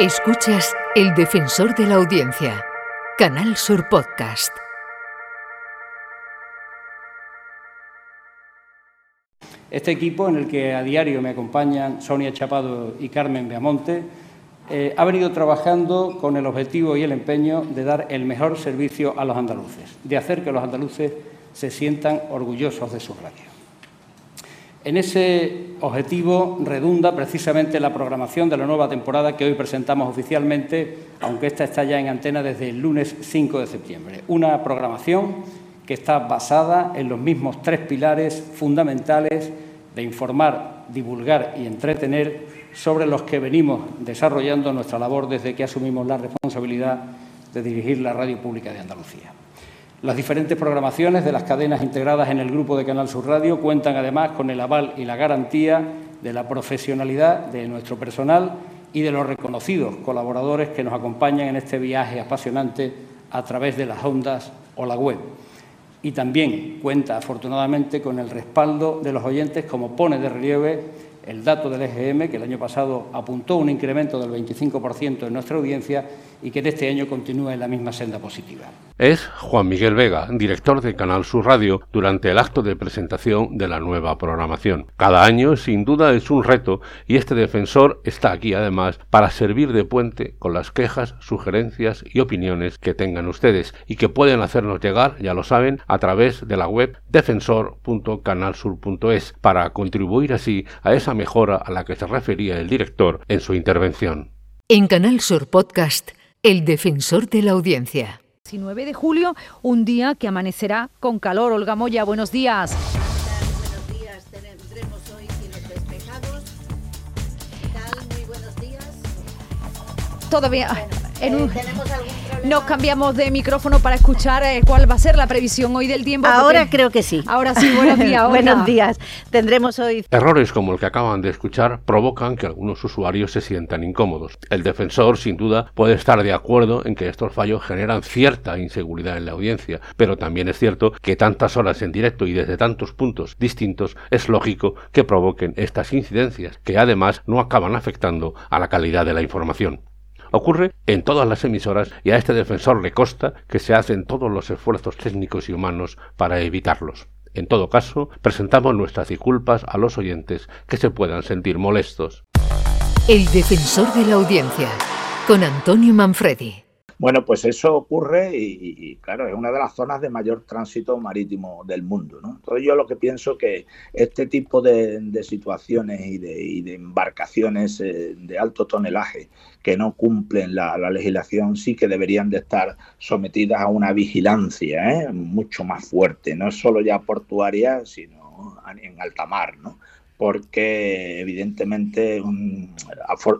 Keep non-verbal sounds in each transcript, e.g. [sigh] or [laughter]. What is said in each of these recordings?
Escuchas El Defensor de la Audiencia, Canal Sur Podcast. Este equipo, en el que a diario me acompañan Sonia Chapado y Carmen Beamonte, eh, ha venido trabajando con el objetivo y el empeño de dar el mejor servicio a los andaluces, de hacer que los andaluces se sientan orgullosos de su radio. En ese objetivo redunda precisamente la programación de la nueva temporada que hoy presentamos oficialmente, aunque esta está ya en antena desde el lunes 5 de septiembre. Una programación que está basada en los mismos tres pilares fundamentales de informar, divulgar y entretener sobre los que venimos desarrollando nuestra labor desde que asumimos la responsabilidad de dirigir la radio pública de Andalucía. Las diferentes programaciones de las cadenas integradas en el grupo de Canal Sur Radio cuentan además con el aval y la garantía de la profesionalidad de nuestro personal y de los reconocidos colaboradores que nos acompañan en este viaje apasionante a través de las ondas o la web. Y también cuenta afortunadamente con el respaldo de los oyentes como pone de relieve el dato del EGM, que el año pasado apuntó un incremento del 25% en nuestra audiencia y que en este año continúa en la misma senda positiva. Es Juan Miguel Vega, director de Canal Sur Radio, durante el acto de presentación de la nueva programación. Cada año, sin duda, es un reto y este defensor está aquí además para servir de puente con las quejas, sugerencias y opiniones que tengan ustedes y que pueden hacernos llegar, ya lo saben, a través de la web defensor.canalsur.es para contribuir así a esa mejora a la que se refería el director en su intervención. En Canal Sur Podcast, El Defensor de la Audiencia. 19 de julio, un día que amanecerá con calor. Olga Moya, buenos días. Buenos días, tendremos hoy cielos despejados. ¿Qué tal? Muy buenos días. Todavía en un- Eh, ¿Tenemos algún problema? Nos cambiamos de micrófono para escuchar eh, cuál va a ser la previsión hoy del tiempo. Ahora porque- creo que sí. Ahora sí, buenos [laughs] días. Buenos días. Tendremos hoy Errores como el que acaban de escuchar provocan que algunos usuarios se sientan incómodos. El defensor, sin duda, puede estar de acuerdo en que estos fallos generan cierta inseguridad en la audiencia, pero también es cierto que tantas horas en directo y desde tantos puntos distintos es lógico que provoquen estas incidencias, que además no acaban afectando a la calidad de la información. Ocurre en todas las emisoras y a este defensor le consta que se hacen todos los esfuerzos técnicos y humanos para evitarlos. En todo caso, presentamos nuestras disculpas a los oyentes que se puedan sentir molestos. El Defensor de la Audiencia con Antonio Manfredi. Bueno, pues eso ocurre y, claro, es una de las zonas de mayor tránsito marítimo del mundo. ¿no? Entonces yo lo que pienso que este tipo de, situaciones y de, embarcaciones eh, de alto tonelaje que no cumplen la, la, legislación sí que deberían de estar sometidas a una vigilancia ¿eh? mucho más fuerte, no solo ya portuaria, sino en alta mar, ¿no? porque evidentemente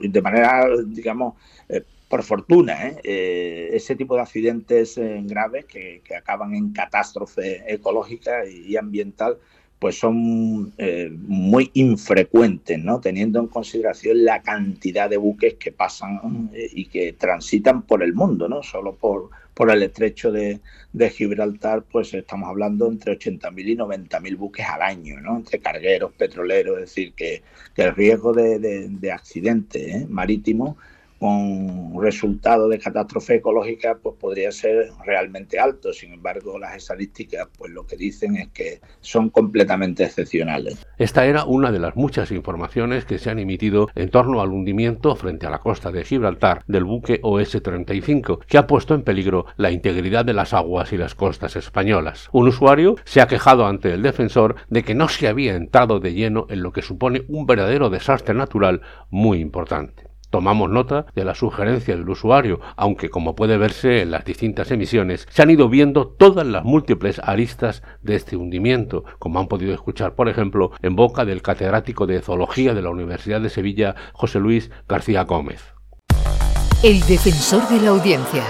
de manera, digamos, eh, por fortuna, ¿eh? Eh, ese tipo de accidentes eh, graves que, que, acaban en catástrofe ecológica y ambiental, pues son eh, muy infrecuentes, ¿no? teniendo en consideración la cantidad de buques que pasan y que transitan por el mundo, no solo por, por el estrecho de, de, Gibraltar, pues estamos hablando entre 80.000 y 90.000 buques al año, ¿no? entre cargueros, petroleros, es decir, que, que el riesgo de, de, de accidente ¿eh? marítimo con resultado de catástrofe ecológica pues podría ser realmente alto. Sin embargo, las estadísticas pues lo que dicen es que son completamente excepcionales. Esta era una de las muchas informaciones que se han emitido en torno al hundimiento frente a la costa de Gibraltar del buque OS-35, que ha puesto en peligro la integridad de las aguas y las costas españolas. Un usuario se ha quejado ante el defensor de que no se había entrado de lleno en lo que supone un verdadero desastre natural muy importante. Tomamos nota de la sugerencia del usuario, aunque como puede verse en las distintas emisiones, se han ido viendo todas las múltiples aristas de este hundimiento, como han podido escuchar, por ejemplo, en boca del catedrático de Zoología de la Universidad de Sevilla, José Luis García Gómez. El defensor de la audiencia,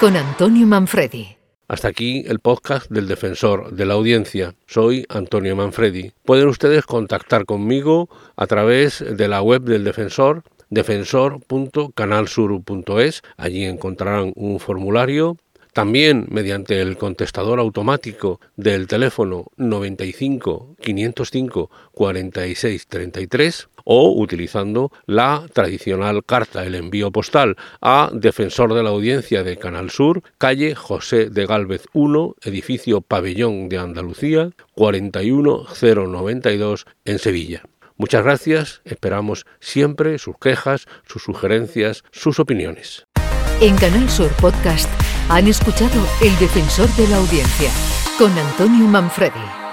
con Antonio Manfredi. Hasta aquí el podcast del defensor de la audiencia. Soy Antonio Manfredi. Pueden ustedes contactar conmigo a través de la web del defensor defensor.canalsur.es. Allí encontrarán un formulario. También mediante el contestador automático del teléfono 95 505 46 33 o utilizando la tradicional carta, el envío postal a Defensor de la Audiencia de Canal Sur, calle José de Gálvez 1, edificio Pabellón de Andalucía, 41092 en Sevilla. Muchas gracias, esperamos siempre sus quejas, sus sugerencias, sus opiniones. En Canal Sur Podcast han escuchado El Defensor de la Audiencia con Antonio Manfredi.